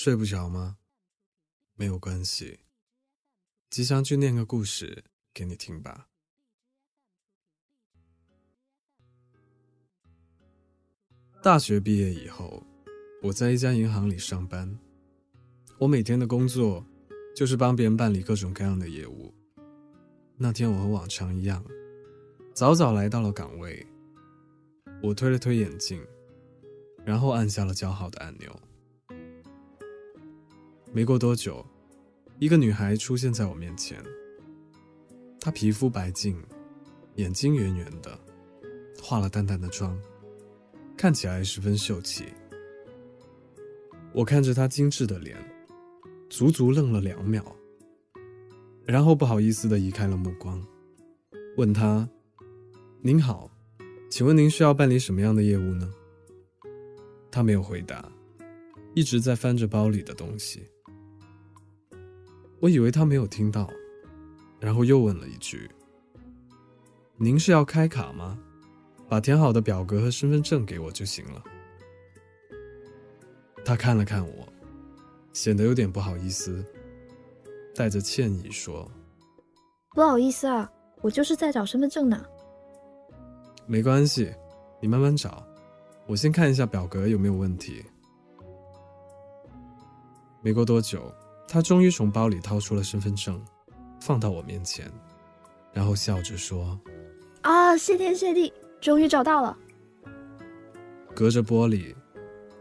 睡不着吗？没有关系，吉祥就念个故事给你听吧。大学毕业以后，我在一家银行里上班。我每天的工作就是帮别人办理各种各样的业务。那天我和往常一样，早早来到了岗位。我推了推眼镜，然后按下了叫号的按钮。没过多久，一个女孩出现在我面前。她皮肤白净，眼睛圆圆的，化了淡淡的妆，看起来十分秀气。我看着她精致的脸，足足愣了两秒，然后不好意思的移开了目光，问她：“您好，请问您需要办理什么样的业务呢？”她没有回答，一直在翻着包里的东西。我以为他没有听到，然后又问了一句：“您是要开卡吗？把填好的表格和身份证给我就行了。”他看了看我，显得有点不好意思，带着歉意说：“不好意思啊，我就是在找身份证呢。”没关系，你慢慢找，我先看一下表格有没有问题。没过多久。他终于从包里掏出了身份证，放到我面前，然后笑着说：“啊，谢天谢地，终于找到了。”隔着玻璃，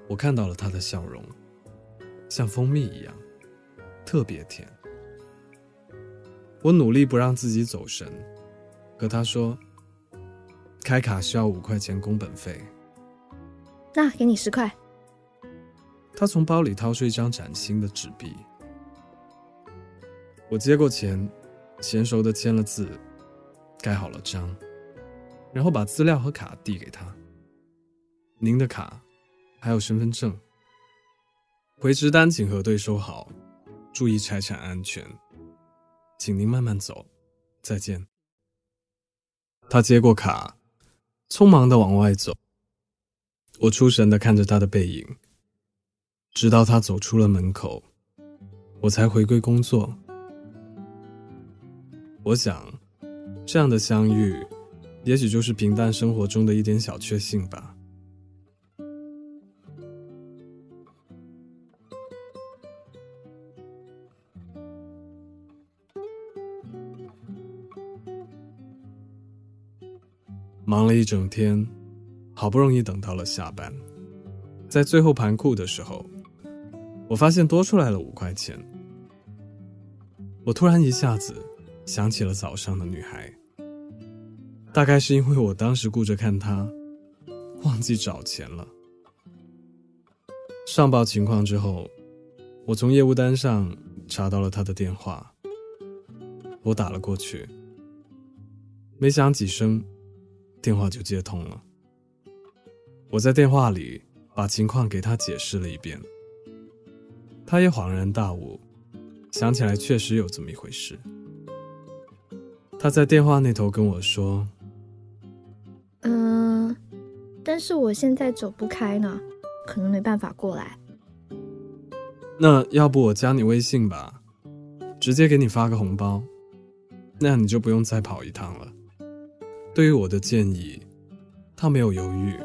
我看到了他的笑容，像蜂蜜一样，特别甜。我努力不让自己走神，和他说：“开卡需要五块钱工本费。”那给你十块。他从包里掏出一张崭新的纸币。我接过钱，娴熟的签了字，盖好了章，然后把资料和卡递给他。您的卡，还有身份证。回执单请核对收好，注意财产安全。请您慢慢走，再见。他接过卡，匆忙的往外走。我出神的看着他的背影，直到他走出了门口，我才回归工作。我想，这样的相遇，也许就是平淡生活中的一点小确幸吧。忙了一整天，好不容易等到了下班，在最后盘库的时候，我发现多出来了五块钱。我突然一下子。想起了早上的女孩，大概是因为我当时顾着看她，忘记找钱了。上报情况之后，我从业务单上查到了她的电话，我打了过去，没响几声，电话就接通了。我在电话里把情况给她解释了一遍，她也恍然大悟，想起来确实有这么一回事。他在电话那头跟我说：“嗯，但是我现在走不开呢，可能没办法过来。那要不我加你微信吧，直接给你发个红包，那样你就不用再跑一趟了。”对于我的建议，他没有犹豫，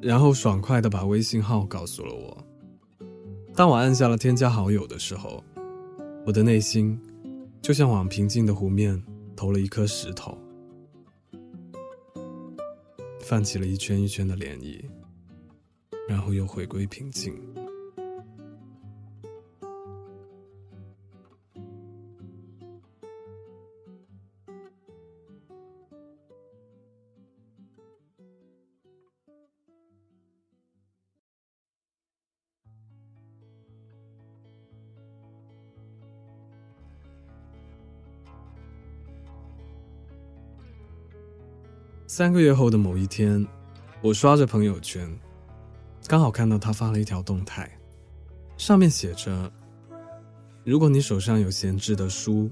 然后爽快的把微信号告诉了我。当我按下了添加好友的时候，我的内心就像往平静的湖面。投了一颗石头，泛起了一圈一圈的涟漪，然后又回归平静。三个月后的某一天，我刷着朋友圈，刚好看到他发了一条动态，上面写着：“如果你手上有闲置的书，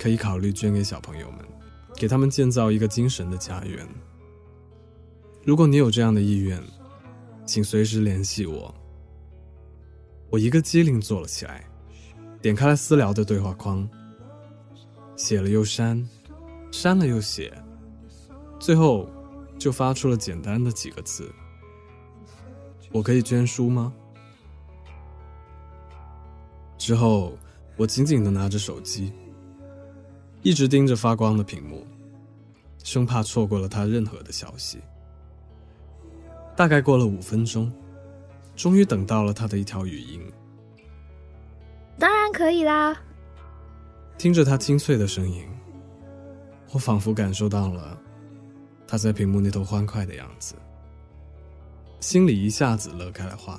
可以考虑捐给小朋友们，给他们建造一个精神的家园。如果你有这样的意愿，请随时联系我。”我一个机灵坐了起来，点开了私聊的对话框，写了又删，删了又写，最后就发出了简单的几个字：“我可以捐书吗？”之后，我紧紧的拿着手机，一直盯着发光的屏幕，生怕错过了他任何的消息。大概过了五分钟，终于等到了他的一条语音。当然可以啦。听着他清脆的声音，我仿佛感受到了他在屏幕那头欢快的样子，心里一下子乐开了花。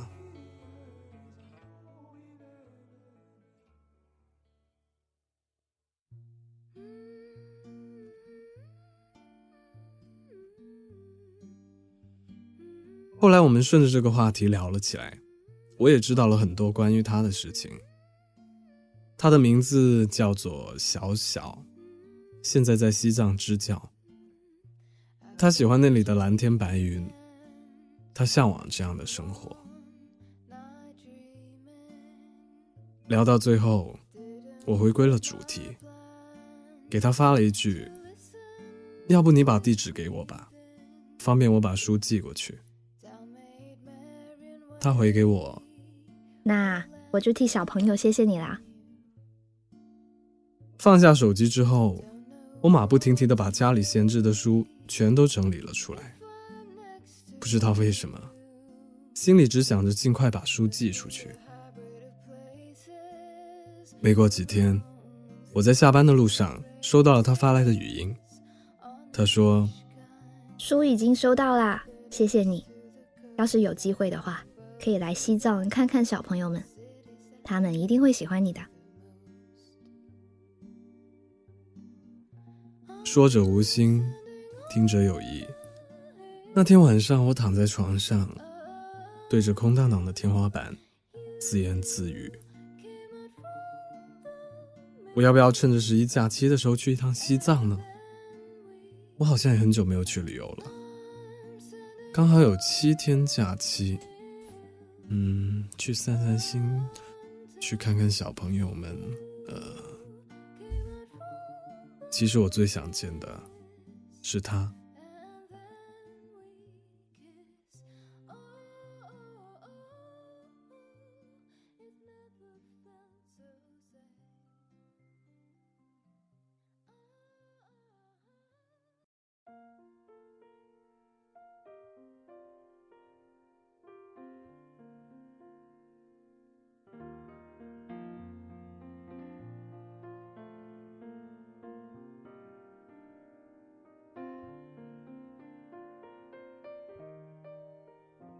后来我们顺着这个话题聊了起来，我也知道了很多关于他的事情。他的名字叫做小小，现在在西藏支教。他喜欢那里的蓝天白云，他向往这样的生活。聊到最后，我回归了主题，给他发了一句：“要不你把地址给我吧，方便我把书寄过去。”他回给我，那我就替小朋友谢谢你啦。放下手机之后，我马不停蹄的把家里闲置的书全都整理了出来。不知道为什么，心里只想着尽快把书寄出去。没过几天，我在下班的路上收到了他发来的语音，他说：“书已经收到啦，谢谢你。要是有机会的话。”可以来西藏看看小朋友们，他们一定会喜欢你的。说者无心，听者有意。那天晚上，我躺在床上，对着空荡荡的天花板，自言自语：我要不要趁着十一假期的时候去一趟西藏呢？我好像也很久没有去旅游了，刚好有七天假期。嗯，去散散心，去看看小朋友们。呃，其实我最想见的是他。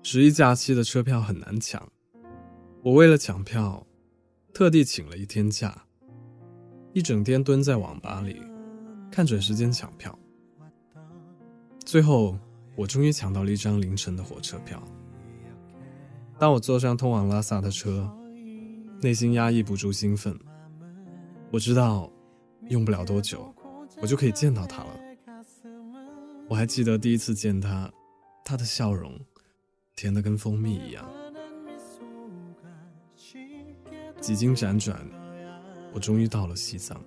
十一假期的车票很难抢，我为了抢票，特地请了一天假，一整天蹲在网吧里，看准时间抢票。最后，我终于抢到了一张凌晨的火车票。当我坐上通往拉萨的车，内心压抑不住兴奋。我知道，用不了多久，我就可以见到他了。我还记得第一次见他，他的笑容。甜的跟蜂蜜一样。几经辗转，我终于到了西藏。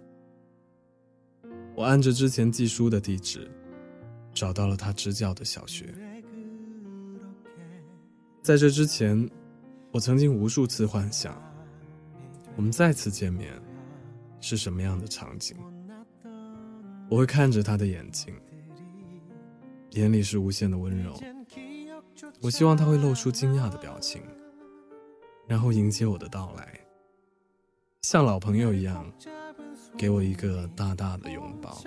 我按着之前寄书的地址，找到了他支教的小学。在这之前，我曾经无数次幻想，我们再次见面是什么样的场景。我会看着他的眼睛，眼里是无限的温柔。我希望他会露出惊讶的表情，然后迎接我的到来，像老朋友一样，给我一个大大的拥抱。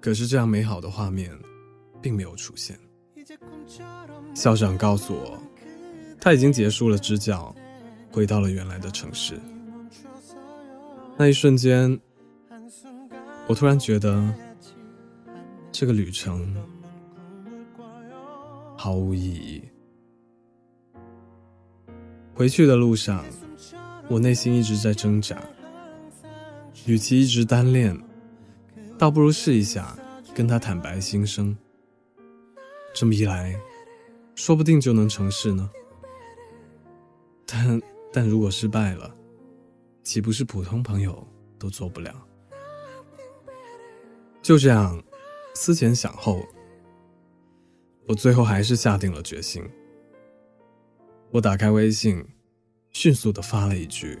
可是这样美好的画面，并没有出现。校长告诉我，他已经结束了支教，回到了原来的城市。那一瞬间，我突然觉得。这个旅程毫无意义。回去的路上，我内心一直在挣扎。与其一直单恋，倒不如试一下跟他坦白心声。这么一来，说不定就能成事呢。但但如果失败了，岂不是普通朋友都做不了？就这样，思前想后，我最后还是下定了决心。我打开微信，迅速的发了一句：“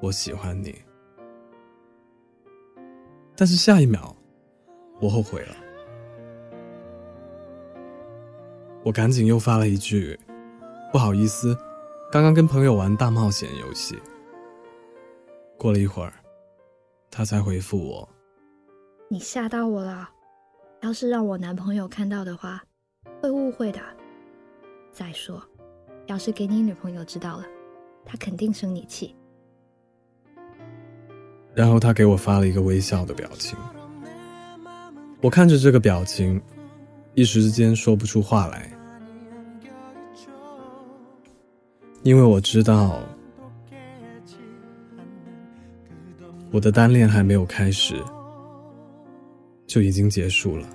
我喜欢你。”但是下一秒，我后悔了。我赶紧又发了一句：“不好意思，刚刚跟朋友玩大冒险游戏。”过了一会儿，他才回复我：“你吓到我了，要是让我男朋友看到的话，会误会的。再说，要是给你女朋友知道了，她肯定生你气。”然后他给我发了一个微笑的表情，我看着这个表情，一时之间说不出话来，因为我知道我的单恋还没有开始，就已经结束了。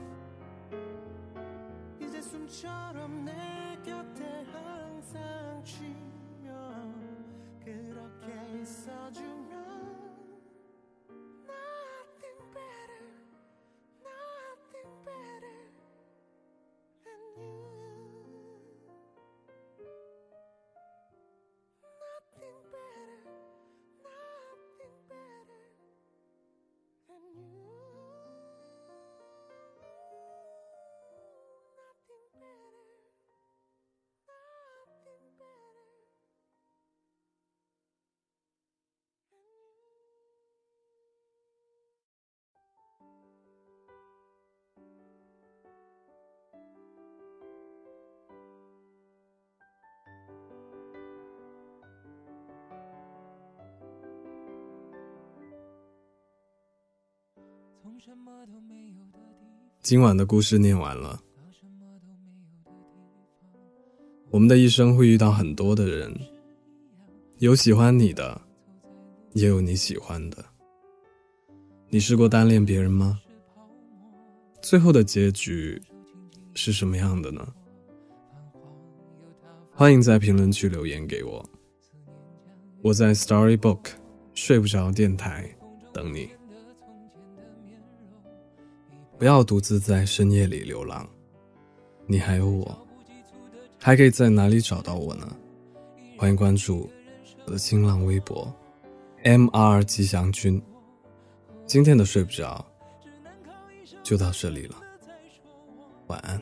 今晚的故事念完了。我们的一生会遇到很多的人，有喜欢你的，也有你喜欢的。你试过单恋别人吗？最后的结局是什么样的呢？欢迎在评论区留言给我。我在 Storybook 睡不着电台等你。不要独自在深夜里流浪，你还有我，还可以在哪里找到我呢？欢迎关注我的新浪微博，M.R. 吉祥君。今天的睡不着就到这里了，晚安。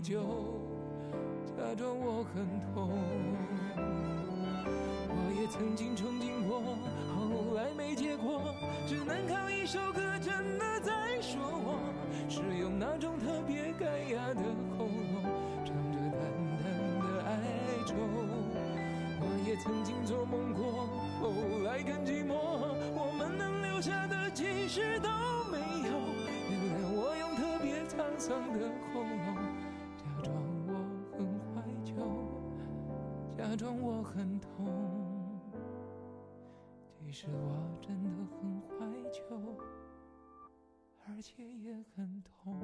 就假装我很痛。我也曾经憧憬过后来没结果只能靠一首歌真的在说我是用那种特别干哑的喉咙唱着淡淡的哀愁。我也曾经中我很痛，其实我真的很怀旧，而且也很痛。